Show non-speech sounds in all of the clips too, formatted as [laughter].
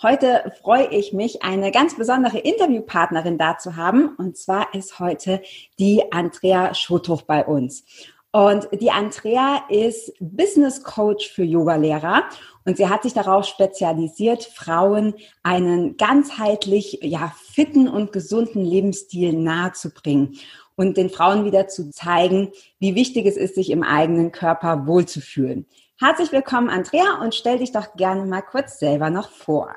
Heute freue ich mich, eine ganz besondere Interviewpartnerin da zu haben. Und zwar ist heute die Andrea Schothoff bei uns. Und die Andrea ist Business Coach für Yogalehrer und sie hat sich darauf spezialisiert, Frauen einen ganzheitlich, ja, fitten und gesunden Lebensstil nahezubringen und den Frauen wieder zu zeigen, wie wichtig es ist, sich im eigenen Körper wohlzufühlen. Herzlich willkommen, Andrea, und stell dich doch gerne mal kurz selber noch vor.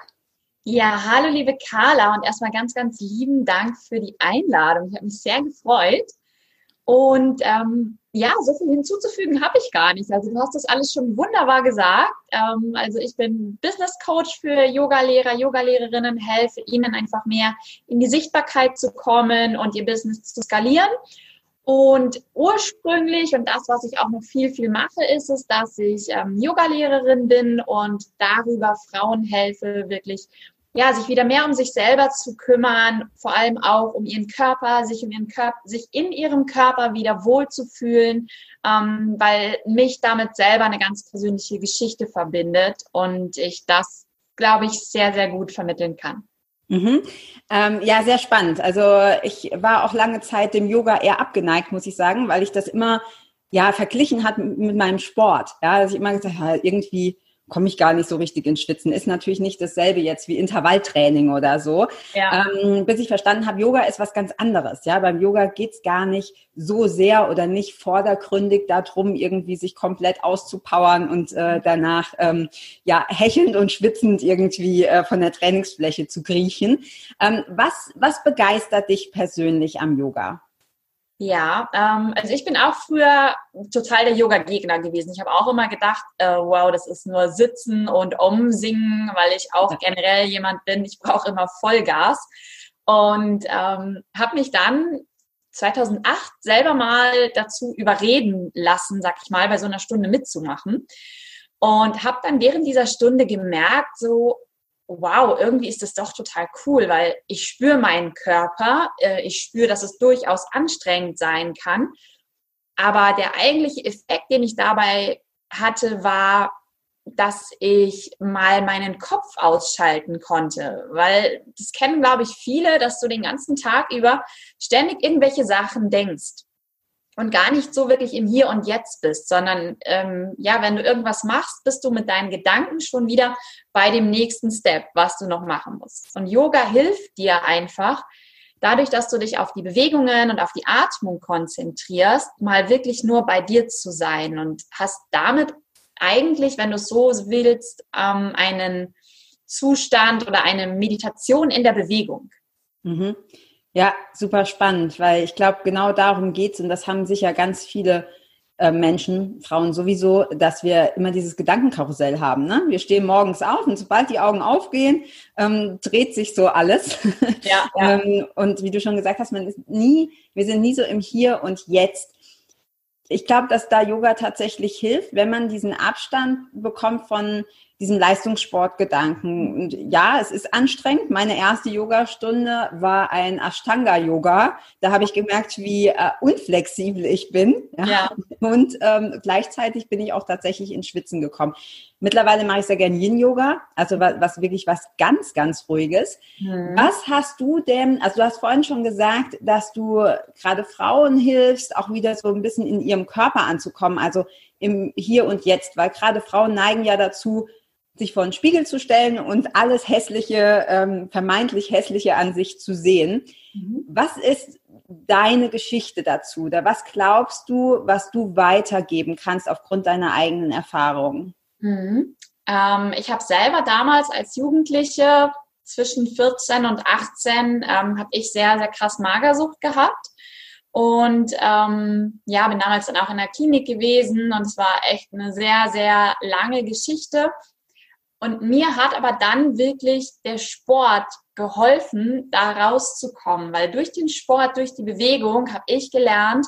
Ja, hallo liebe Carla und erstmal ganz, ganz lieben Dank für die Einladung. Ich habe mich sehr gefreut. Und ähm, ja, so viel hinzuzufügen habe ich gar nicht. Also du hast das alles schon wunderbar gesagt. Ähm, also ich bin Business Coach für Yogalehrer, Yogalehrerinnen, helfe ihnen einfach mehr in die Sichtbarkeit zu kommen und ihr Business zu skalieren. Und ursprünglich, und das, was ich auch noch viel, viel mache, ist es, dass ich ähm, Yogalehrerin bin und darüber Frauen helfe, wirklich ja, sich wieder mehr um sich selber zu kümmern, vor allem auch um ihren Körper, sich um ihren Körper, sich in ihrem Körper wieder wohlzufühlen, ähm, weil mich damit selber eine ganz persönliche Geschichte verbindet und ich das, glaube ich, sehr, sehr gut vermitteln kann. Mhm. Ähm, ja, sehr spannend. Also ich war auch lange Zeit dem Yoga eher abgeneigt, muss ich sagen, weil ich das immer ja verglichen hat mit meinem Sport. Ja, dass ich immer gesagt habe, irgendwie komme ich gar nicht so richtig ins Schwitzen. Ist natürlich nicht dasselbe jetzt wie Intervalltraining oder so. Ja. Ähm, bis ich verstanden habe, Yoga ist was ganz anderes. Ja, beim Yoga geht's gar nicht so sehr oder nicht vordergründig darum, irgendwie sich komplett auszupowern und äh, danach ähm, ja hechelnd und schwitzend irgendwie äh, von der Trainingsfläche zu kriechen. Ähm, was, was begeistert dich persönlich am Yoga? Ja, ähm, also ich bin auch früher total der Yoga-Gegner gewesen. Ich habe auch immer gedacht, äh, wow, das ist nur Sitzen und Umsingen, weil ich auch generell jemand bin, ich brauche immer Vollgas. Und ähm, habe mich dann 2008 selber mal dazu überreden lassen, sag ich mal, bei so einer Stunde mitzumachen. Und habe dann während dieser Stunde gemerkt, so, wow, irgendwie ist das doch total cool, weil ich spüre meinen Körper, äh, ich spüre, dass es durchaus anstrengend sein kann. Aber der eigentliche Effekt, den ich dabei hatte, war, dass ich mal meinen Kopf ausschalten konnte, weil das kennen, glaube ich, viele, dass du den ganzen Tag über ständig irgendwelche Sachen denkst und gar nicht so wirklich im Hier und Jetzt bist, sondern ähm, ja, wenn du irgendwas machst, bist du mit deinen Gedanken schon wieder bei dem nächsten Step, was du noch machen musst. Und Yoga hilft dir einfach, dadurch, dass du dich auf die Bewegungen und auf die Atmung konzentrierst, mal wirklich nur bei dir zu sein und hast damit eigentlich, wenn du es so willst, ähm, einen Zustand oder eine Meditation in der Bewegung. Mhm. Ja, super spannend, weil ich glaube, genau darum geht's und das haben sicher ganz viele äh, Menschen, Frauen sowieso, dass wir immer dieses Gedankenkarussell haben. Ne? Wir stehen morgens auf und sobald die Augen aufgehen, ähm, dreht sich so alles. [laughs] Ja, ja. ähm, und wie du schon gesagt hast, man ist nie, wir sind nie so im Hier und Jetzt. Ich glaube, dass da Yoga tatsächlich hilft, wenn man diesen Abstand bekommt von diesem Leistungssportgedanken. Und ja, es ist anstrengend. Meine erste Yogastunde war ein Ashtanga-Yoga. Da habe ich gemerkt, wie äh, unflexibel ich bin. Ja. ja. Und ähm, gleichzeitig bin ich auch tatsächlich ins Schwitzen gekommen. Mittlerweile mache ich sehr gerne Yin-Yoga, also was, was, wirklich was ganz, ganz Ruhiges. Mhm. Was hast du denn, also du hast vorhin schon gesagt, dass du gerade Frauen hilfst, auch wieder so ein bisschen in ihrem Körper anzukommen, also im Hier und Jetzt, weil gerade Frauen neigen ja dazu, sich vor den Spiegel zu stellen und alles Hässliche, ähm, vermeintlich Hässliche an sich zu sehen. Mhm. Was ist deine Geschichte dazu? Oder was glaubst du, was du weitergeben kannst aufgrund deiner eigenen Erfahrungen? Mhm. Ähm, ich habe selber damals als Jugendliche zwischen 14 und 18 ähm, habe ich sehr, sehr krass Magersucht gehabt. Und ähm, ja, bin damals dann auch in der Klinik gewesen und es war echt eine sehr, sehr lange Geschichte. Und mir hat aber dann wirklich der Sport geholfen, da rauszukommen, weil durch den Sport, durch die Bewegung habe ich gelernt,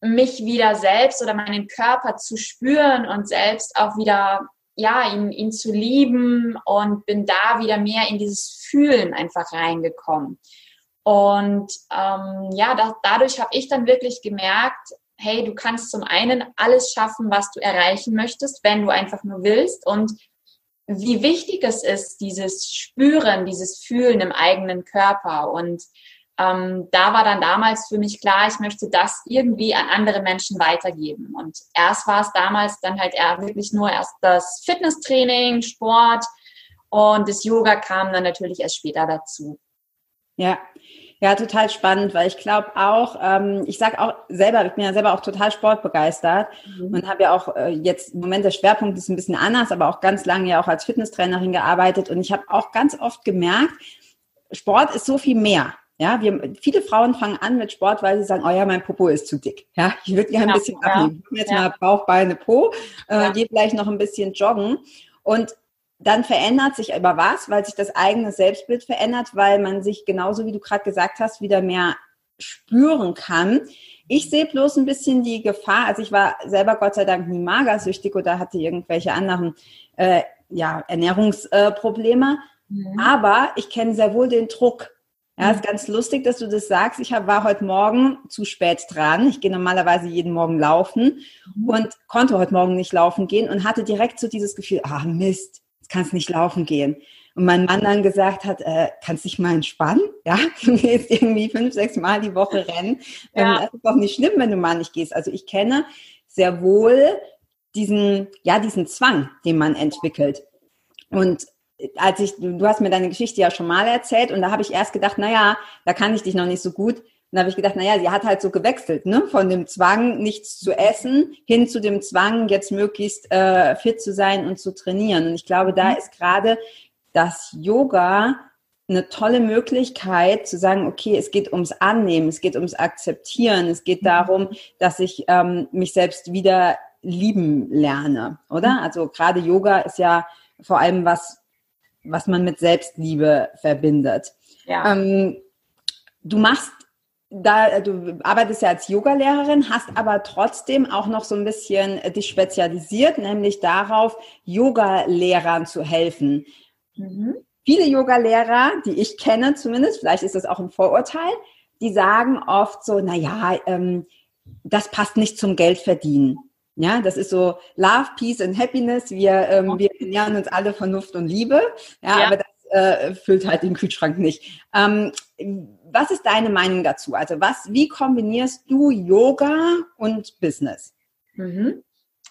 mich wieder selbst oder meinen Körper zu spüren und selbst auch wieder, ja, ihn, ihn zu lieben und bin da wieder mehr in dieses Fühlen einfach reingekommen. Und ähm, ja, da, dadurch habe ich dann wirklich gemerkt, hey, du kannst zum einen alles schaffen, was du erreichen möchtest, wenn du einfach nur willst und wie wichtig es ist, dieses Spüren, dieses Fühlen im eigenen Körper. Und ähm, da war dann damals für mich klar, ich möchte das irgendwie an andere Menschen weitergeben. Und erst war es damals dann halt eher wirklich nur erst das Fitnesstraining, Sport und das Yoga kam dann natürlich erst später dazu. Ja, ja, total spannend, weil ich glaube auch, ähm, ich sage auch selber, ich bin ja selber auch total sportbegeistert mhm. und habe ja auch äh, jetzt im Moment der Schwerpunkt ist ein bisschen anders, aber auch ganz lange ja auch als Fitnesstrainerin gearbeitet und ich habe auch ganz oft gemerkt, Sport ist so viel mehr. Ja, wir, viele Frauen fangen an mit Sport, weil sie sagen, oh ja, mein Popo ist zu dick. Ja, ich würde gerne ein bisschen ja, abnehmen. Jetzt ja. mal Bauch, Beine, Po, äh, ja. gehe vielleicht noch ein bisschen joggen. Und dann verändert sich aber was, weil sich das eigene Selbstbild verändert, weil man sich genauso wie du gerade gesagt hast, wieder mehr spüren kann. Ich sehe bloß ein bisschen die Gefahr, also ich war selber Gott sei Dank nie magersüchtig oder hatte irgendwelche anderen äh, ja, Ernährungsprobleme, mhm. aber ich kenne sehr wohl den Druck. Ja, ist ganz lustig, dass du das sagst. Ich hab, war heute Morgen zu spät dran. Ich gehe normalerweise jeden Morgen laufen mhm. und konnte heute Morgen nicht laufen gehen und hatte direkt so dieses Gefühl, ah Mist, kannst nicht laufen gehen. Und mein Mann dann gesagt hat, äh, kannst dich mal entspannen? Ja, [laughs] du gehst irgendwie fünf, sechs Mal die Woche rennen. Ähm, ja. Das ist doch nicht schlimm, wenn du mal nicht gehst. Also ich kenne sehr wohl diesen, ja, diesen Zwang, den man entwickelt. Und als ich, du hast mir deine Geschichte ja schon mal erzählt und da habe ich erst gedacht, naja, da kann ich dich noch nicht so gut. Und da habe ich gedacht, naja, sie hat halt so gewechselt, ne? Von dem Zwang, nichts zu essen, hin zu dem Zwang, jetzt möglichst äh, fit zu sein und zu trainieren. Und ich glaube, da mhm. ist gerade das Yoga eine tolle Möglichkeit zu sagen, okay, es geht ums Annehmen, es geht ums Akzeptieren, es geht mhm. darum, dass ich ähm, mich selbst wieder lieben lerne, oder? Mhm. Also gerade Yoga ist ja vor allem was, was man mit Selbstliebe verbindet. Ja. Ähm, du machst da, äh, du arbeitest ja als Yogalehrerin, hast aber trotzdem auch noch so ein bisschen äh, dich spezialisiert, nämlich darauf, Yogalehrern zu helfen. Mhm. Viele Yogalehrer, die ich kenne zumindest, vielleicht ist das auch ein Vorurteil, die sagen oft so, na ja, ähm, das passt nicht zum Geldverdienen. Ja, das ist so Love, Peace and Happiness. Wir, ähm, wir ernähren uns alle Vernunft und Liebe. Ja, ja. aber das äh, füllt halt den Kühlschrank nicht. Ähm, was ist deine Meinung dazu? Also was, wie kombinierst du Yoga und Business? Mhm.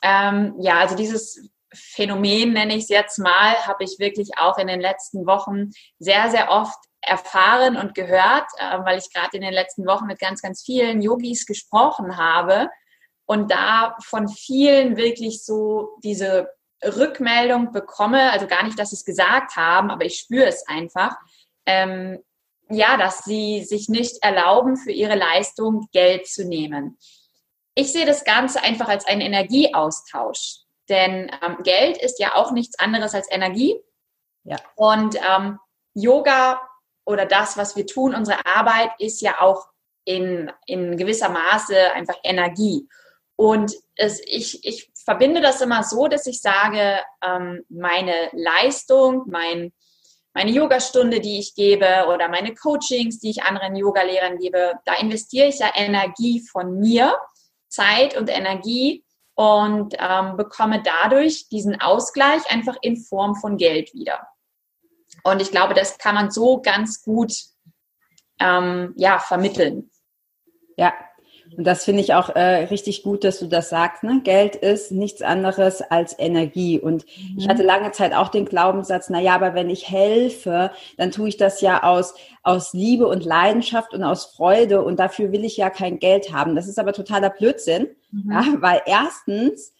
Ähm, ja, also dieses Phänomen nenne ich es jetzt mal, habe ich wirklich auch in den letzten Wochen sehr, sehr oft erfahren und gehört, äh, weil ich gerade in den letzten Wochen mit ganz, ganz vielen Yogis gesprochen habe und da von vielen wirklich so diese Rückmeldung bekomme, also gar nicht, dass sie es gesagt haben, aber ich spüre es einfach, ähm, ja, dass sie sich nicht erlauben, für ihre Leistung Geld zu nehmen. Ich sehe das Ganze einfach als einen Energieaustausch, denn ähm, Geld ist ja auch nichts anderes als Energie. Ja. Und ähm, Yoga oder das, was wir tun, unsere Arbeit ist ja auch in, in gewisser Maße einfach Energie. Und es, ich, ich verbinde das immer so, dass ich sage, ähm, meine Leistung, mein, meine Yogastunde, die ich gebe oder meine Coachings, die ich anderen Yogalehrern gebe, da investiere ich ja Energie von mir, Zeit und Energie und ähm, bekomme dadurch diesen Ausgleich einfach in Form von Geld wieder. Und ich glaube, das kann man so ganz gut ähm, ja, vermitteln. Ja, und das finde ich auch äh, richtig gut, dass du das sagst. Ne? Geld ist nichts anderes als Energie. Und mhm. ich hatte lange Zeit auch den Glaubenssatz, na ja, aber wenn ich helfe, dann tue ich das ja aus, aus Liebe und Leidenschaft und aus Freude und dafür will ich ja kein Geld haben. Das ist aber totaler Blödsinn, mhm. ja? weil erstens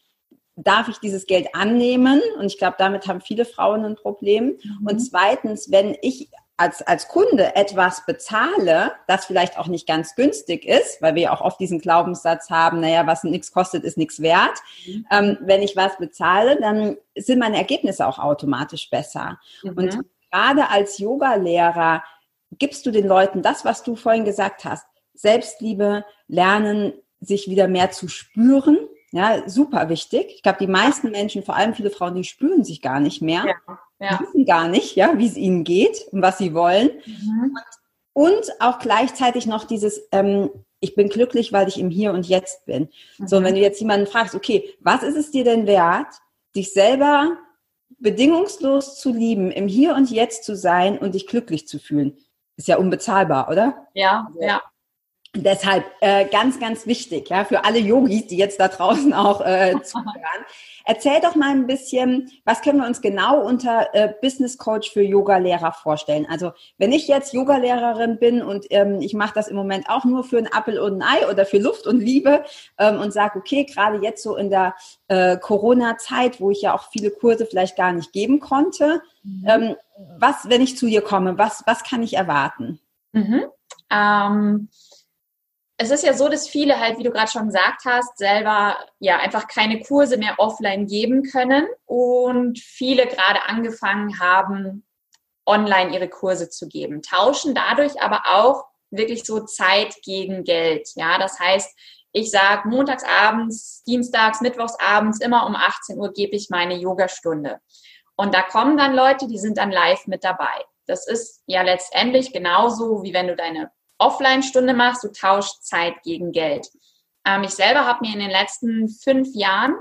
darf ich dieses Geld annehmen und ich glaube, damit haben viele Frauen ein Problem. Mhm. Und zweitens, wenn ich als, als Kunde etwas bezahle, das vielleicht auch nicht ganz günstig ist, weil wir ja auch oft diesen Glaubenssatz haben, naja, was nichts kostet, ist nichts wert. Mhm. Ähm, wenn ich was bezahle, dann sind meine Ergebnisse auch automatisch besser. Mhm. Und gerade als Yoga-Lehrer gibst du den Leuten das, was du vorhin gesagt hast. Selbstliebe, lernen, sich wieder mehr zu spüren. Ja, super wichtig. Ich glaube, die meisten Menschen, vor allem viele Frauen, die spüren sich gar nicht mehr. Ja, ja. Wissen gar nicht, ja, wie es ihnen geht und was sie wollen. Mhm. Und, und, auch gleichzeitig noch dieses, ähm, ich bin glücklich, weil ich im Hier und Jetzt bin. Mhm. So, wenn du jetzt jemanden fragst, okay, was ist es dir denn wert, dich selber bedingungslos zu lieben, im Hier und Jetzt zu sein und dich glücklich zu fühlen? Ist ja unbezahlbar, oder? Ja, ja. Deshalb äh, ganz, ganz wichtig, ja, für alle Yogis, die jetzt da draußen auch äh, [laughs] zuhören. Erzähl doch mal ein bisschen, was können wir uns genau unter äh, Business Coach für Yoga-Lehrer vorstellen? Also wenn ich jetzt Yoga-Lehrerin bin und ähm, ich mache das im Moment auch nur für ein Appel und ein Ei oder für Luft und Liebe ähm, und sage, okay, gerade jetzt so in der äh, Corona-Zeit, wo ich ja auch viele Kurse vielleicht gar nicht geben konnte, mhm. ähm, was, wenn ich zu dir komme, was, was kann ich erwarten? Mhm. Es ist ja so, dass viele halt, wie du gerade schon gesagt hast, selber ja einfach keine Kurse mehr offline geben können und viele gerade angefangen haben, online ihre Kurse zu geben, tauschen dadurch aber auch wirklich so Zeit gegen Geld. Ja, das heißt, ich sage montags abends, dienstags, mittwochs abends, immer um 18 Uhr gebe ich meine Yogastunde. Und da kommen dann Leute, die sind dann live mit dabei. Das ist ja letztendlich genauso, wie wenn du deine Offline-Stunde machst, du tauschst Zeit gegen Geld. Ähm, ich selber habe mir in den letzten fünf Jahren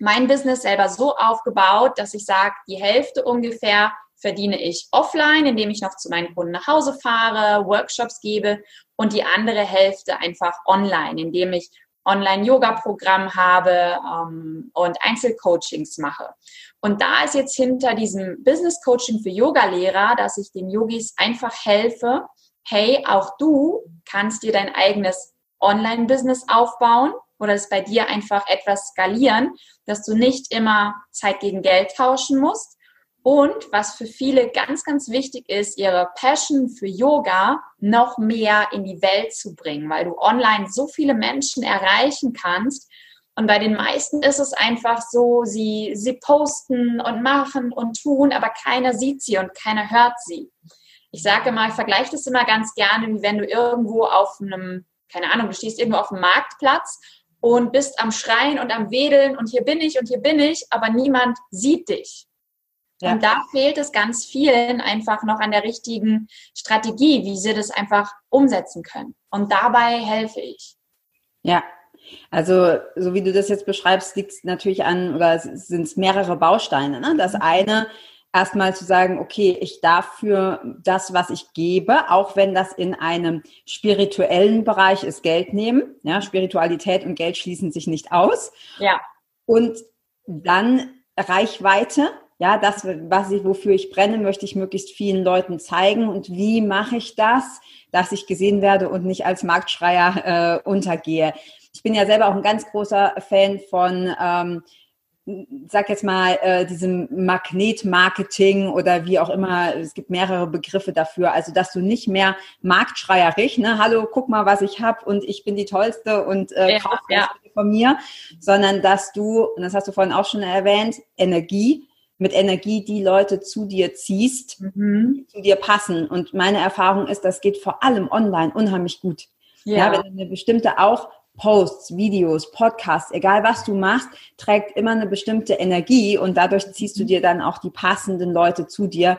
mein Business selber so aufgebaut, dass ich sage, die Hälfte ungefähr verdiene ich offline, indem ich noch zu meinen Kunden nach Hause fahre, Workshops gebe und die andere Hälfte einfach online, indem ich Online-Yoga-Programm habe ähm, und Einzelcoachings mache. Und da ist jetzt hinter diesem Business-Coaching für Yoga-Lehrer, dass ich den Yogis einfach helfe, hey, auch du kannst dir dein eigenes Online-Business aufbauen oder es bei dir einfach etwas skalieren, dass du nicht immer Zeit gegen Geld tauschen musst. Und was für viele ganz, ganz wichtig ist, ihre Passion für Yoga noch mehr in die Welt zu bringen, weil du online so viele Menschen erreichen kannst. Und bei den meisten ist es einfach so, sie, sie posten und machen und tun, aber keiner sieht sie und keiner hört sie ich sage mal, ich vergleiche das immer ganz gerne, wie wenn du irgendwo auf einem, keine Ahnung, du stehst irgendwo auf einem Marktplatz und bist am Schreien und am Wedeln und hier bin ich und hier bin ich, aber niemand sieht dich. Ja. Und da fehlt es ganz vielen einfach noch an der richtigen Strategie, wie sie das einfach umsetzen können. Und dabei helfe ich. Ja, also, so wie du das jetzt beschreibst, liegt es natürlich an, oder sind es mehrere Bausteine. Ne? Das mhm. eine erstmal zu sagen, okay, ich darf für das, was ich gebe, auch wenn das in einem spirituellen Bereich ist, Geld nehmen. Ja, Spiritualität und Geld schließen sich nicht aus. Ja. Und dann Reichweite. Ja, das, was ich, wofür ich brenne, möchte ich möglichst vielen Leuten zeigen. Und wie mache ich das, dass ich gesehen werde und nicht als Marktschreier äh, untergehe? Ich bin ja selber auch ein ganz großer Fan von ähm, sag jetzt mal, äh, diesem Magnetmarketing oder wie auch immer, es gibt mehrere Begriffe dafür, also dass du nicht mehr marktschreierig, ne, hallo, guck mal, was ich habe und ich bin die Tollste und äh, ja, kauf ja. von mir, sondern dass du, und das hast du vorhin auch schon erwähnt, Energie, mit Energie die Leute zu dir ziehst, mhm. die zu dir passen. Und meine Erfahrung ist, das geht vor allem online unheimlich gut. Ja. ja, wenn du eine bestimmte auch Posts, Videos, Podcasts, egal was du machst, trägt immer eine bestimmte Energie und dadurch ziehst du mhm. dir dann auch die passenden Leute zu dir,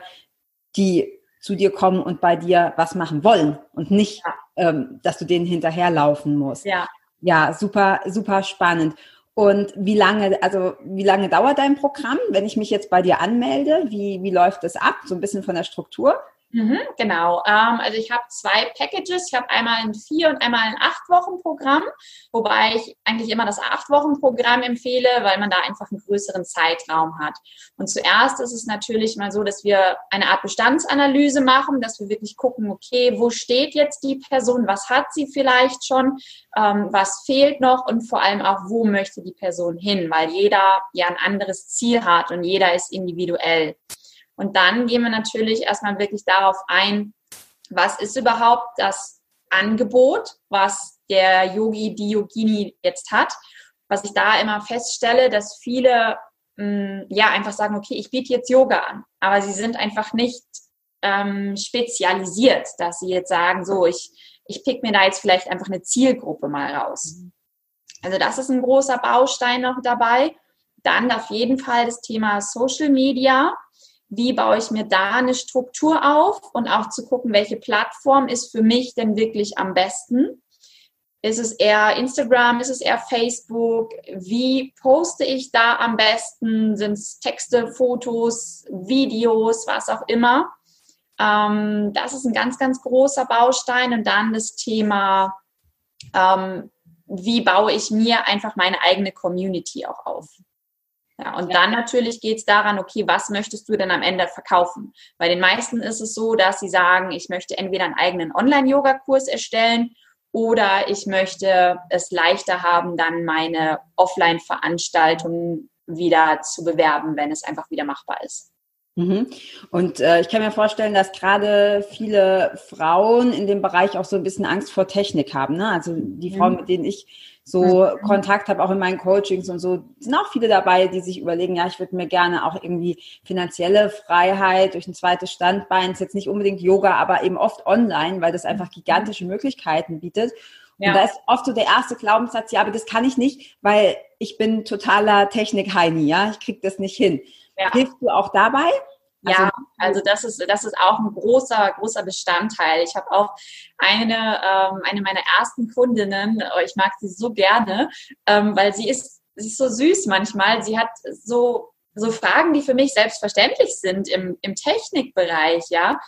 die zu dir kommen und bei dir was machen wollen und nicht, ja. ähm, dass du denen hinterherlaufen musst. Ja. Ja, super, super spannend. Und wie lange, also wie lange dauert dein Programm, wenn ich mich jetzt bei dir anmelde? Wie, wie läuft das ab? So ein bisschen von der Struktur? Mhm, genau. Ähm, also ich habe zwei Packages. Ich habe einmal ein vier und einmal ein acht Wochen Programm, wobei ich eigentlich immer das acht Wochen Programm empfehle, weil man da einfach einen größeren Zeitraum hat. Und zuerst ist es natürlich mal so, dass wir eine Art Bestandsanalyse machen, dass wir wirklich gucken, okay, wo steht jetzt die Person, was hat sie vielleicht schon, ähm, was fehlt noch und vor allem auch, wo möchte die Person hin, weil jeder ja ein anderes Ziel hat und jeder ist individuell. Und dann gehen wir natürlich erstmal wirklich darauf ein, was ist überhaupt das Angebot, was der Yogi, die Yogini jetzt hat. Was ich da immer feststelle, dass viele mh, mm, ja einfach sagen, okay, ich biete jetzt Yoga an, aber sie sind einfach nicht ähm, spezialisiert, dass sie jetzt sagen, so, ich, ich pick mir da jetzt vielleicht einfach eine Zielgruppe mal raus. Mhm. Also das ist ein großer Baustein noch dabei. Dann auf jeden Fall das Thema Social Media. Wie baue ich mir da eine Struktur auf und auch zu gucken, welche Plattform ist für mich denn wirklich am besten? Ist es eher Instagram? Ist es eher Facebook? Wie poste ich da am besten? Sind es Texte, Fotos, Videos, was auch immer? Ähm, das ist ein ganz, ganz großer Baustein. Und dann das Thema, ähm, wie baue ich mir einfach meine eigene Community auch auf. Ja, und ja. dann natürlich geht es daran, okay, was möchtest du denn am Ende verkaufen? Bei den meisten ist es so, dass sie sagen, ich möchte entweder einen eigenen Online-Yoga-Kurs erstellen oder ich möchte es leichter haben, dann meine Offline-Veranstaltungen wieder zu bewerben, wenn es einfach wieder machbar ist. Mhm. Und äh, ich kann mir vorstellen, dass gerade viele Frauen in dem Bereich auch so ein bisschen Angst vor Technik haben. Ne? Also die Frauen, mhm. mit denen ich so mhm. Kontakt habe, auch in meinen Coachings und so, sind auch viele dabei, die sich überlegen, ja, ich würde mir gerne auch irgendwie finanzielle Freiheit durch ein zweites Standbein, ist jetzt nicht unbedingt Yoga, aber eben oft online, weil das einfach gigantische Möglichkeiten bietet. Ja. Und da ist oft so der erste Glaubenssatz, ja, aber das kann ich nicht, weil ich bin totaler Technik-Heini, ja, ich krieg das nicht hin. Ja. Hilfst du auch dabei? Also, ja, also das ist, das ist auch ein großer, großer Bestandteil. Ich habe auch eine, ähm, eine meiner ersten Kundinnen, oh, ich mag sie so gerne, ähm, weil sie ist, sie ist so süß manchmal. Sie hat so, so Fragen, die für mich selbstverständlich sind im, im Technikbereich, ja.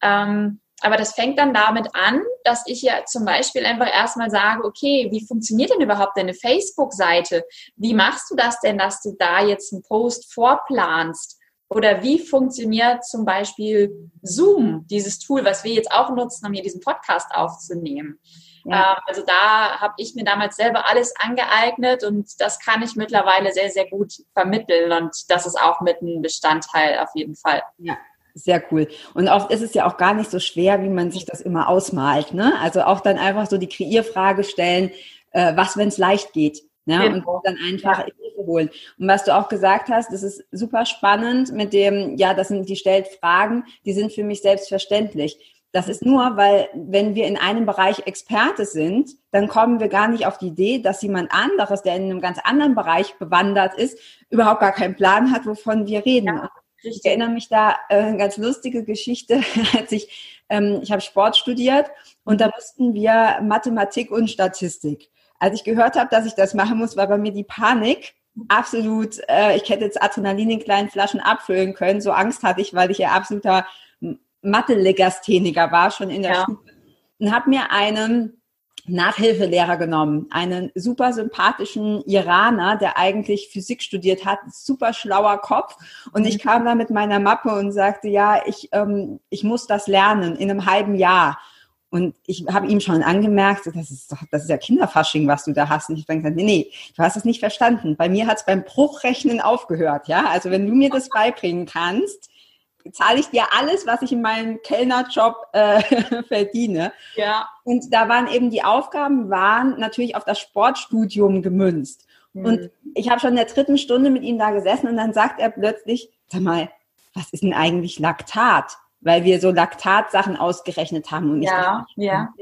Ähm, aber das fängt dann damit an, dass ich ja zum Beispiel einfach erstmal sage, okay, wie funktioniert denn überhaupt deine Facebook-Seite? Wie machst du das denn, dass du da jetzt einen Post vorplanst? Oder wie funktioniert zum Beispiel Zoom, dieses Tool, was wir jetzt auch nutzen, um hier diesen Podcast aufzunehmen? Ja. Ähm, also da habe ich mir damals selber alles angeeignet und das kann ich mittlerweile sehr, sehr gut vermitteln und das ist auch mit ein Bestandteil auf jeden Fall. Ja, sehr cool. Und oft ist es ja auch gar nicht so schwer, wie man sich das immer ausmalt. Ne? Also auch dann einfach so die Kreierfrage stellen, äh, was, wenn es leicht geht. Ne? Genau. Und dann einfach ja. Hilfe holen. Und was du auch gesagt hast, das ist super spannend mit dem, ja, das sind, die stellt Fragen, die sind für mich selbstverständlich. Das ist nur, weil wenn wir in einem Bereich Experte sind, dann kommen wir gar nicht auf die Idee, dass jemand anderes, der in einem ganz anderen Bereich bewandert ist, überhaupt gar keinen Plan hat, wovon wir reden. Ja. Ich erinnere mich da äh, eine ganz lustige Geschichte, [laughs] als ich, ähm, ich habe Sport studiert und da mussten wir Mathematik und Statistik. Als ich gehört habe, dass ich das machen muss, war bei mir die Panik absolut, äh, ich hätte jetzt Adrenalin in kleinen Flaschen abfüllen können. So Angst hatte ich, weil ich ja absoluter Mathe-Legastheniker war, schon in der ja. Schule. Und habe mir einen Nachhilfelehrer genommen, einen super sympathischen Iraner, der eigentlich Physik studiert hat, super schlauer Kopf. Und ich mhm. kam da mit meiner Mappe und sagte, ja, ich, ähm, ich muss das lernen in einem halben Jahr. Und ich habe ihm schon angemerkt, das ist, doch, das ist ja Kinderfasching, was du da hast. Und ich denke, nee, nee, du hast es nicht verstanden. Bei mir hat es beim Bruchrechnen aufgehört. Ja, also wenn du mir das [laughs] beibringen kannst, zahle ich dir alles, was ich in meinem Kellnerjob äh, [laughs] verdiene. Ja. Und da waren eben die Aufgaben, waren natürlich auf das Sportstudium gemünzt. Mhm. Und ich habe schon in der dritten Stunde mit ihm da gesessen und dann sagt er plötzlich, sag mal, was ist denn eigentlich Laktat? Weil wir so Laktatsachen ausgerechnet haben. Und ich ja, dachte, ja.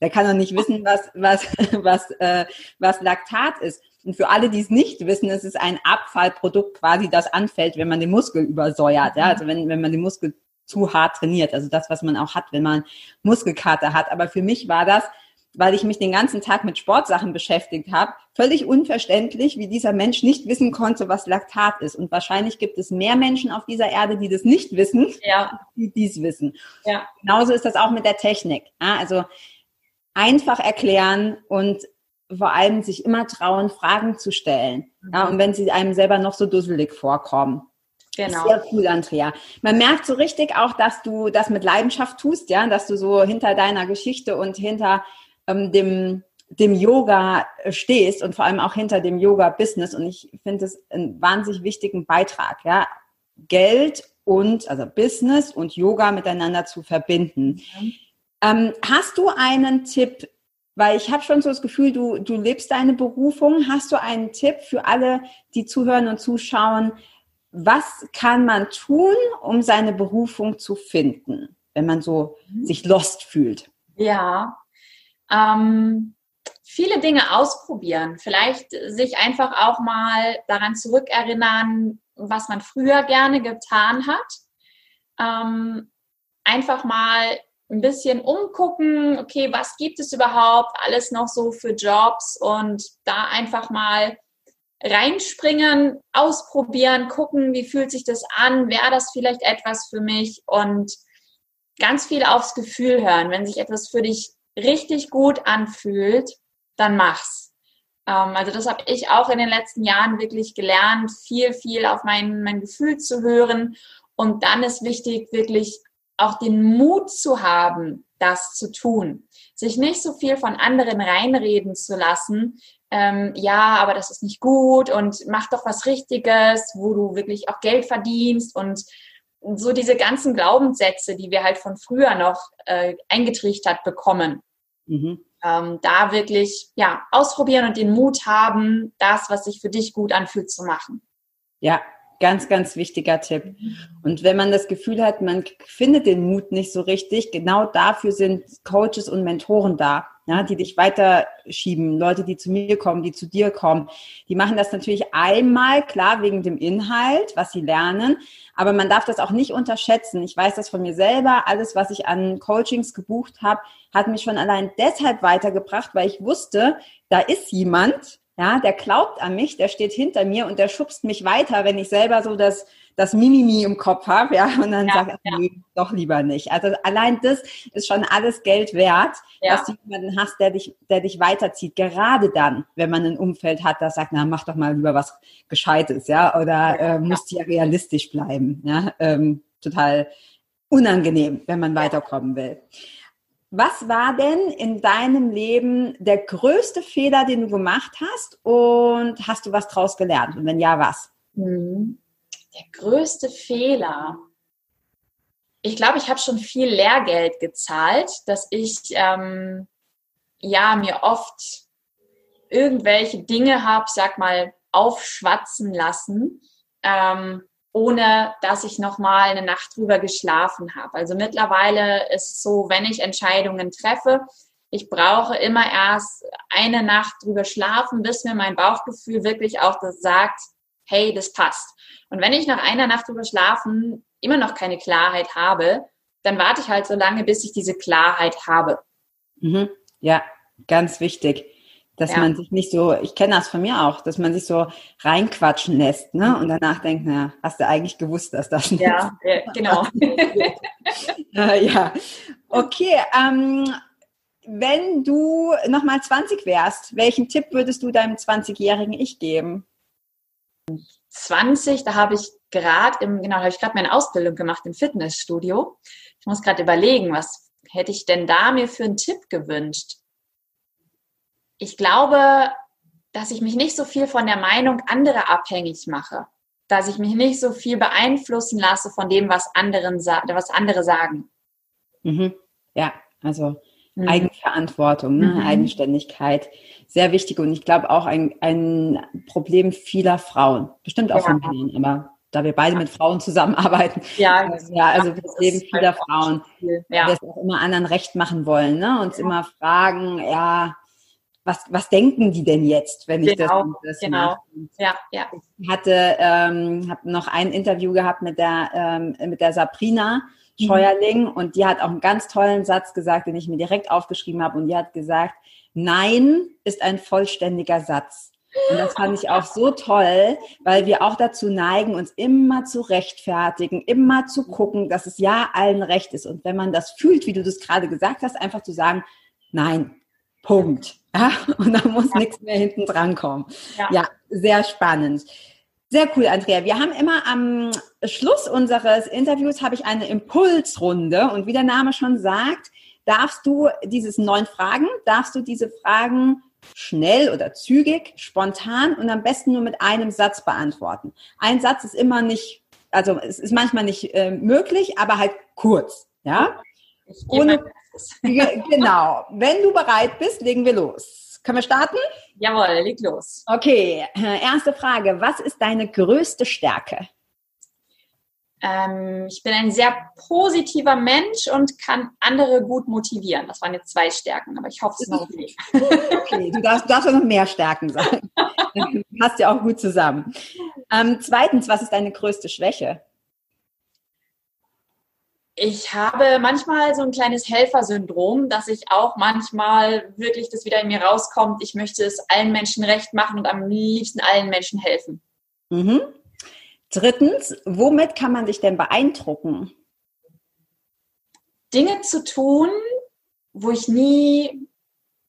Der kann doch nicht wissen, was, was, [laughs] was, äh, was Laktat ist. Und für alle, die es nicht wissen, es ist ein Abfallprodukt quasi, das anfällt, wenn man den Muskel übersäuert. Ja? Also wenn, wenn man den Muskel zu hart trainiert. Also das, was man auch hat, wenn man Muskelkater hat. Aber für mich war das, weil ich mich den ganzen Tag mit Sportsachen beschäftigt habe, völlig unverständlich, wie dieser Mensch nicht wissen konnte, was Laktat ist. Und wahrscheinlich gibt es mehr Menschen auf dieser Erde, die das nicht wissen, ja. die dies wissen. Ja. Genauso ist das auch mit der Technik. Also einfach erklären und vor allem sich immer trauen, Fragen zu stellen. Ja, und wenn sie einem selber noch so dusselig vorkommen. Genau. Sehr cool, Andrea. Man merkt so richtig auch, dass du das mit Leidenschaft tust, ja, dass du so hinter deiner Geschichte und hinter ähm, dem, dem Yoga stehst und vor allem auch hinter dem Yoga-Business. Und ich finde es einen wahnsinnig wichtigen Beitrag, ja. Geld und, also Business und Yoga miteinander zu verbinden. Mhm. Ähm, hast du einen Tipp, weil ich habe schon so das Gefühl, du, du lebst deine Berufung. Hast du einen Tipp für alle, die zuhören und zuschauen? Was kann man tun, um seine Berufung zu finden, wenn man so mhm. sich lost fühlt? Ja, ähm, viele Dinge ausprobieren. Vielleicht sich einfach auch mal daran zurückerinnern, was man früher gerne getan hat. Ähm, einfach mal ein bisschen umgucken, okay, was gibt es überhaupt alles noch so für Jobs und da einfach mal reinspringen, ausprobieren, gucken, wie fühlt sich das an, wäre das vielleicht etwas für mich und ganz viel aufs Gefühl hören. Wenn sich etwas für dich richtig gut anfühlt, dann mach's. Ähm, also das habe ich auch in den letzten Jahren wirklich gelernt, viel, viel auf mein, mein Gefühl zu hören. Und dann ist wichtig, wirklich auch den Mut zu haben, das zu tun. Sich nicht so viel von anderen reinreden zu lassen, ähm, ja, aber das ist nicht gut und mach doch was Richtiges, wo du wirklich auch Geld verdienst und so diese ganzen Glaubenssätze, die wir halt von früher noch äh, eingetrichtert bekommen. Mhm. Ähm, da wirklich ja ausprobieren und den Mut haben, das, was sich für dich gut anfühlt, zu machen. Ja, Ganz, ganz wichtiger Tipp. Und wenn man das Gefühl hat, man findet den Mut nicht so richtig, genau dafür sind Coaches und Mentoren da, ja, die dich weiterschieben, Leute, die zu mir kommen, die zu dir kommen. Die machen das natürlich einmal, klar, wegen dem Inhalt, was sie lernen, aber man darf das auch nicht unterschätzen. Ich weiß das von mir selber. Alles, was ich an Coachings gebucht habe, hat mich schon allein deshalb weitergebracht, weil ich wusste, da ist jemand, ja, der glaubt an mich, der steht hinter mir und der schubst mich weiter, wenn ich selber so das, das Mimimi im Kopf habe, ja, und dann ja, sage ich, ja. nee, doch lieber nicht. Also allein das ist schon alles Geld wert, ja. dass du jemanden hast, der dich, der dich weiterzieht. Gerade dann, wenn man ein Umfeld hat, das sagt, na, mach doch mal lieber was Gescheites, ja, oder äh, musst ja realistisch bleiben, ja, ähm, total unangenehm, wenn man weiterkommen will. Was war denn in deinem Leben der größte Fehler, den du gemacht hast? Und hast du was draus gelernt? Und wenn ja, was? Hm. Der größte Fehler. Ich glaube, ich habe schon viel Lehrgeld gezahlt, dass ich ähm, ja mir oft irgendwelche Dinge habe, sag mal, aufschwatzen lassen. Ähm, ohne dass ich nochmal eine Nacht drüber geschlafen habe. Also mittlerweile ist es so, wenn ich Entscheidungen treffe, ich brauche immer erst eine Nacht drüber schlafen, bis mir mein Bauchgefühl wirklich auch das sagt, hey, das passt. Und wenn ich nach einer Nacht drüber schlafen immer noch keine Klarheit habe, dann warte ich halt so lange, bis ich diese Klarheit habe. Mhm. Ja, ganz wichtig dass ja. man sich nicht so, ich kenne das von mir auch, dass man sich so reinquatschen lässt, ne? Und danach denkt, na, hast du eigentlich gewusst, dass das nicht Ja, ja [laughs] genau. [laughs] äh, ja. Okay, ähm, wenn du nochmal 20 wärst, welchen Tipp würdest du deinem 20-jährigen Ich geben? 20, da habe ich gerade im, genau, habe ich gerade meine Ausbildung gemacht im Fitnessstudio. Ich muss gerade überlegen, was hätte ich denn da mir für einen Tipp gewünscht? ich glaube, dass ich mich nicht so viel von der Meinung anderer abhängig mache. Dass ich mich nicht so viel beeinflussen lasse von dem, was, anderen, was andere sagen. Mhm. Ja, also mhm. Eigenverantwortung, ne? Mhm. Eigenständigkeit, sehr wichtig und ich glaube auch ein, ein Problem vieler Frauen, bestimmt auch ja. von Männern, aber da wir beide mit Frauen zusammenarbeiten. [laughs] Ja, äh, ja also das Leben vieler Frauen, ja. die es auch immer anderen recht machen wollen, ne? uns ja. immer fragen, ja, was, was denken die denn jetzt, wenn ich genau, das, das genau. mache? Ja, ja. Ich hatte ähm, hab noch ein Interview gehabt mit der, ähm, mit der Sabrina mhm. Scheuerling mhm. und die hat auch einen ganz tollen Satz gesagt, den ich mir direkt aufgeschrieben habe und die hat gesagt, Nein ist ein vollständiger Satz. Und das fand ich auch so toll, weil wir auch dazu neigen, uns immer zu rechtfertigen, immer zu gucken, dass es ja allen recht ist. Und wenn man das fühlt, wie du das gerade gesagt hast, einfach zu sagen, nein, Punkt. Ja, und da muss ja. nichts mehr hinten dran kommen. Ja. ja, sehr spannend. Sehr cool, Andrea. Wir haben immer am Schluss unseres Interviews habe ich eine Impulsrunde und wie der Name schon sagt, darfst du dieses neun Fragen, darfst du diese Fragen schnell oder zügig, spontan und am besten nur mit einem Satz beantworten. Ein Satz ist immer nicht also es ist manchmal nicht äh, möglich, aber halt kurz, ja. Ohne, [laughs] genau. Wenn du bereit bist, legen wir los. Können wir starten? Jawohl, leg los. Okay, erste Frage. Was ist deine größte Stärke? Ähm, ich bin ein sehr positiver Mensch und kann andere gut motivieren. Das waren jetzt zwei Stärken, aber ich hoffe, es ist noch okay. [laughs] okay, du darfst, darfst noch mehr Stärken sagen. [laughs] Passt ja auch gut zusammen. Ähm, zweitens, was ist deine größte Schwäche? Ich habe manchmal so ein kleines Helfersyndrom, dass ich auch manchmal wirklich das wieder in mir rauskommt. Ich möchte es allen Menschen recht machen und am liebsten allen Menschen helfen. Mhm. Drittens, womit kann man sich denn beeindrucken? Dinge zu tun, wo ich nie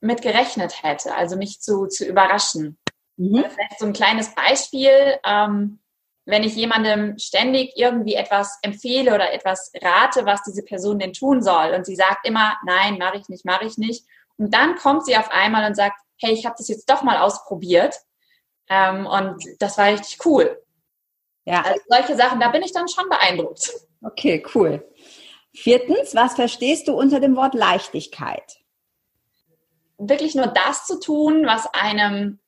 mit gerechnet hätte, also mich zu, zu überraschen. Mhm. Vielleicht so ein kleines Beispiel. Ähm, wenn ich jemandem ständig irgendwie etwas empfehle oder etwas rate, was diese Person denn tun soll und sie sagt immer, nein, mache ich nicht, mache ich nicht. Und dann kommt sie auf einmal und sagt, hey, ich habe das jetzt doch mal ausprobiert ähm, und das war richtig cool. Ja. Also solche Sachen, da bin ich dann schon beeindruckt. Okay, cool. Viertens, was verstehst du unter dem Wort Leichtigkeit? Wirklich nur das zu tun, was einem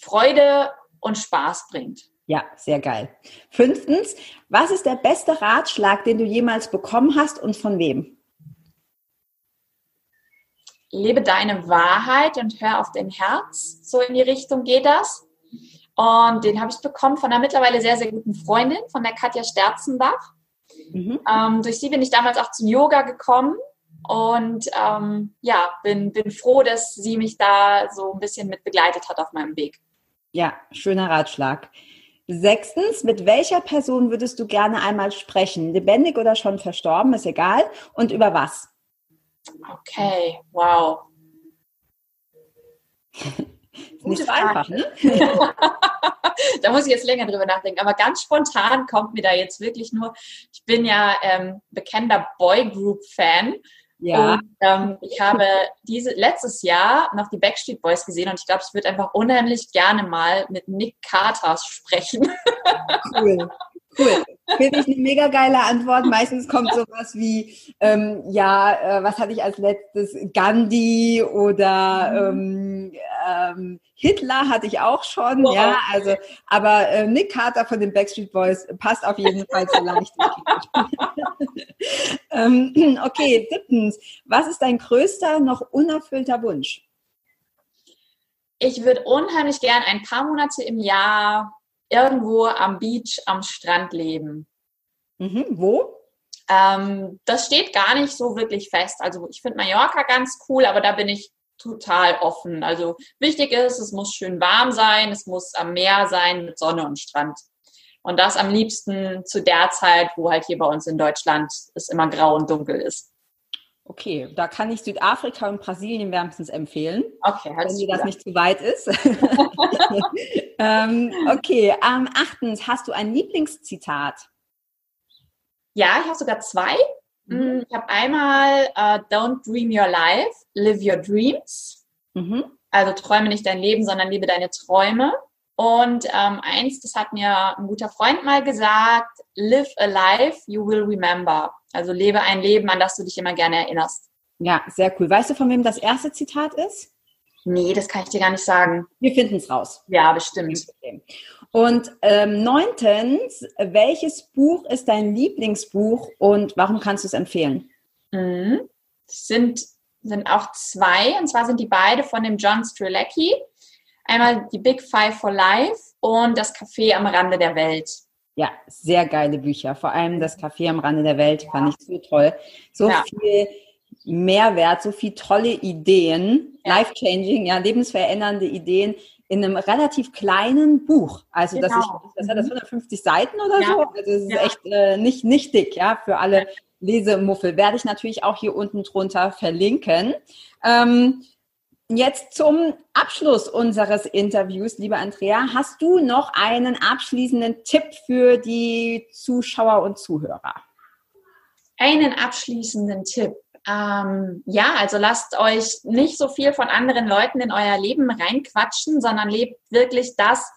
Freude und Spaß bringt. Ja, sehr geil. Fünftens, was ist der beste Ratschlag, den du jemals bekommen hast und von wem? Lebe deine Wahrheit und hör auf dein Herz. So in die Richtung geht das. Und den habe ich bekommen von einer mittlerweile sehr, sehr guten Freundin, von der Katja Sterzenbach. Mhm. Ähm, durch sie bin ich damals auch zum Yoga gekommen und ähm, ja, bin, bin froh, dass sie mich da so ein bisschen mit begleitet hat auf meinem Weg. Ja, schöner Ratschlag. Sechstens, mit welcher Person würdest du gerne einmal sprechen? Lebendig oder schon verstorben, ist egal. Und über was? Okay, wow. ist nicht so einfach, ne? [laughs] da muss ich jetzt länger drüber nachdenken. Aber ganz spontan kommt mir da jetzt wirklich nur, ich bin ja ähm, bekennender Boygroup-Fan. Ja. Und ähm, ich habe diese letztes Jahr noch die Backstreet Boys gesehen und ich glaube, ich würde einfach unheimlich gerne mal mit Nick Carter sprechen. Cool. Cool. Finde ich eine mega geile Antwort. Meistens kommt sowas wie, ähm, ja, äh, was hatte ich als letztes? Gandhi oder mhm. ähm, ähm, Hitler hatte ich auch schon, oh. ja, also, aber äh, Nick Carter von den Backstreet Boys passt auf jeden Fall zu leicht. [laughs] ähm, okay, siebtens, was ist dein größter, noch unerfüllter Wunsch? Ich würde unheimlich gern ein paar Monate im Jahr irgendwo am Beach, am Strand leben. Mhm, wo? Ähm, das steht gar nicht so wirklich fest. Also ich finde Mallorca ganz cool, aber da bin ich total offen. Also wichtig ist, es muss schön warm sein, es muss am Meer sein mit Sonne und Strand. Und das am liebsten zu der Zeit, wo halt hier bei uns in Deutschland es immer grau und dunkel ist. Okay, da kann ich Südafrika und Brasilien wärmstens empfehlen. Okay, wenn dir das nicht zu weit ist. [laughs] ähm, okay, ähm, achtens, hast du ein Lieblingszitat? Ja, ich habe sogar zwei. Mhm. Mm, ich habe einmal uh, Don't dream your life, live your dreams. Mhm. Also träume nicht dein Leben, sondern lebe deine Träume. Und ähm, eins, das hat mir ein guter Freund mal gesagt, live a life you will remember. Also lebe ein Leben, an das du dich immer gerne erinnerst. Ja, sehr cool. Weißt du, von wem das erste Zitat ist? Nee, das kann ich dir gar nicht sagen. Wir finden es raus. Ja, bestimmt. Und ähm, neuntens, welches Buch ist dein Lieblingsbuch und warum kannst du es empfehlen? Mhm. Es sind, sind auch zwei, und zwar sind die beide von dem John Strzelecki. Einmal die Big Five for Life und das Café am Rande der Welt. Ja, sehr geile Bücher. Vor allem das Café am Rande der Welt ja. fand ich so toll. So ja. viel Mehrwert, so viel tolle Ideen, ja. life-changing, ja, lebensverändernde Ideen in einem relativ kleinen Buch. Also genau. das, ist, das hat das 150 mhm. Seiten oder so. Also es ist echt äh, nicht, nicht dick, ja, für alle Lesemuffel. Werde ich natürlich auch hier unten drunter verlinken. Ähm, Jetzt zum Abschluss unseres Interviews, liebe Andrea, hast du noch einen abschließenden Tipp für die Zuschauer und Zuhörer? Einen abschließenden Tipp. Ähm, ja, also lasst euch nicht so viel von anderen Leuten in euer Leben reinquatschen, sondern lebt wirklich das,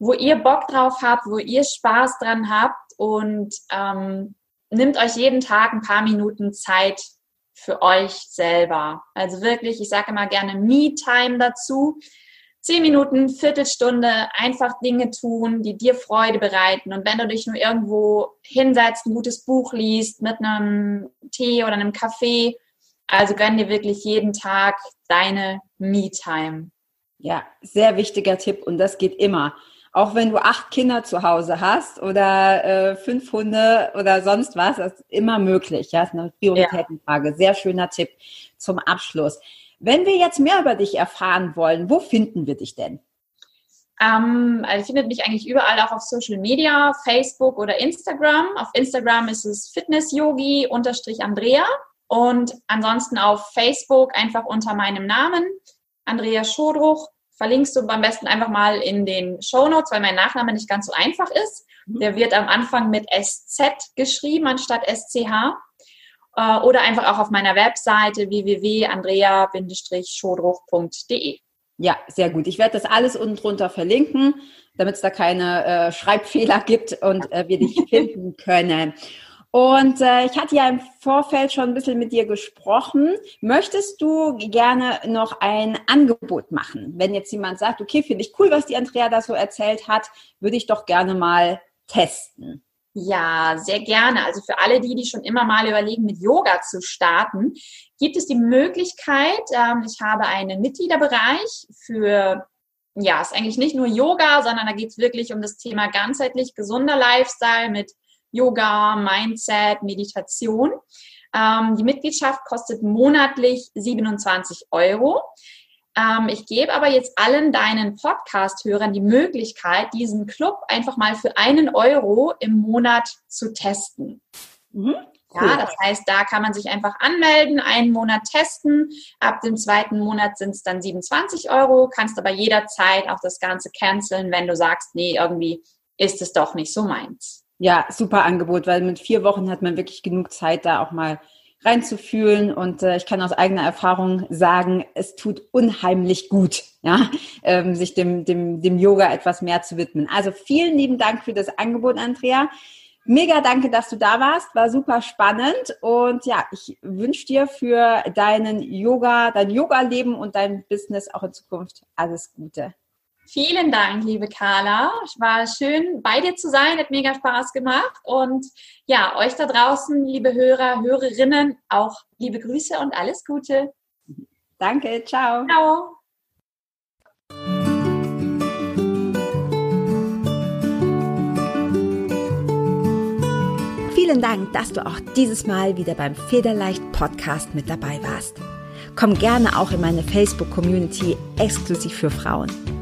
wo ihr Bock drauf habt, wo ihr Spaß dran habt und ähm, nimmt euch jeden Tag ein paar Minuten Zeit für euch selber. Also wirklich, ich sage immer gerne Me-Time dazu. Zehn Minuten, Viertelstunde, einfach Dinge tun, die dir Freude bereiten. Und wenn du dich nur irgendwo hinsetzt, ein gutes Buch liest, mit einem Tee oder einem Kaffee, also gönn dir wirklich jeden Tag deine Me-Time. Ja, sehr wichtiger Tipp und das geht immer. Auch wenn du acht Kinder zu Hause hast oder äh, fünf Hunde oder sonst was, das ist immer möglich. Ja, das ist eine Prioritätenfrage. Ja. Sehr schöner Tipp zum Abschluss. Wenn wir jetzt mehr über dich erfahren wollen, wo finden wir dich denn? Ähm, also findet mich eigentlich überall auch auf Social Media, Facebook oder Instagram. Auf Instagram ist es fitnessyogi-andrea und ansonsten auf Facebook einfach unter meinem Namen, Andrea Schodruch verlinkst du am besten einfach mal in den Show Notes, weil mein Nachname nicht ganz so einfach ist. Mhm. Der wird am Anfang mit SZ geschrieben anstatt SCH. Äh, oder einfach auch auf meiner Webseite www.andrea-schodruch.de. Ja, sehr gut. Ich werde das alles unten drunter verlinken, damit es da keine äh, Schreibfehler gibt und äh, wir dich [laughs] finden können. Und äh, ich hatte ja im Vorfeld schon ein bisschen mit dir gesprochen. Möchtest du gerne noch ein Angebot machen? Wenn jetzt jemand sagt, okay, finde ich cool, was die Andrea da so erzählt hat, würde ich doch gerne mal testen. Ja, sehr gerne. Also für alle die, die schon immer mal überlegen, mit Yoga zu starten, gibt es die Möglichkeit, ähm, ich habe einen Mitgliederbereich für, ja, ist eigentlich nicht nur Yoga, sondern da geht es wirklich um das Thema ganzheitlich gesunder Lifestyle mit Yoga, Mindset, Meditation. Ähm, die Mitgliedschaft kostet monatlich 27 Euro. Ähm, ich gebe aber jetzt allen deinen Podcast-Hörern die Möglichkeit, diesen Club einfach mal für einen Euro im Monat zu testen. Mhm. Cool. Ja, das heißt, da kann man sich einfach anmelden, einen Monat testen. Ab dem zweiten Monat sind es dann 27 Euro, kannst aber jederzeit auch das Ganze canceln, wenn du sagst, nee, irgendwie ist es doch nicht so meins. Ja, super Angebot, weil mit vier Wochen hat man wirklich genug Zeit, da auch mal reinzufühlen. Und äh, ich kann aus eigener Erfahrung sagen, es tut unheimlich gut, ja, ähm, sich dem, dem, dem Yoga etwas mehr zu widmen. Also vielen lieben Dank für das Angebot, Andrea. Mega danke, dass du da warst. War super spannend. Und ja, ich wünsche dir für deinen Yoga, dein Yoga-Leben und dein Business auch in Zukunft alles Gute. Vielen Dank, liebe Carla. Es war schön, bei dir zu sein, hat mega Spaß gemacht. Und ja, euch da draußen, liebe Hörer, Hörerinnen, auch liebe Grüße und alles Gute. Danke, ciao. Ciao. Vielen Dank, dass du auch dieses Mal wieder beim Federleicht Podcast mit dabei warst. Komm gerne auch in meine Facebook-Community exklusiv für Frauen.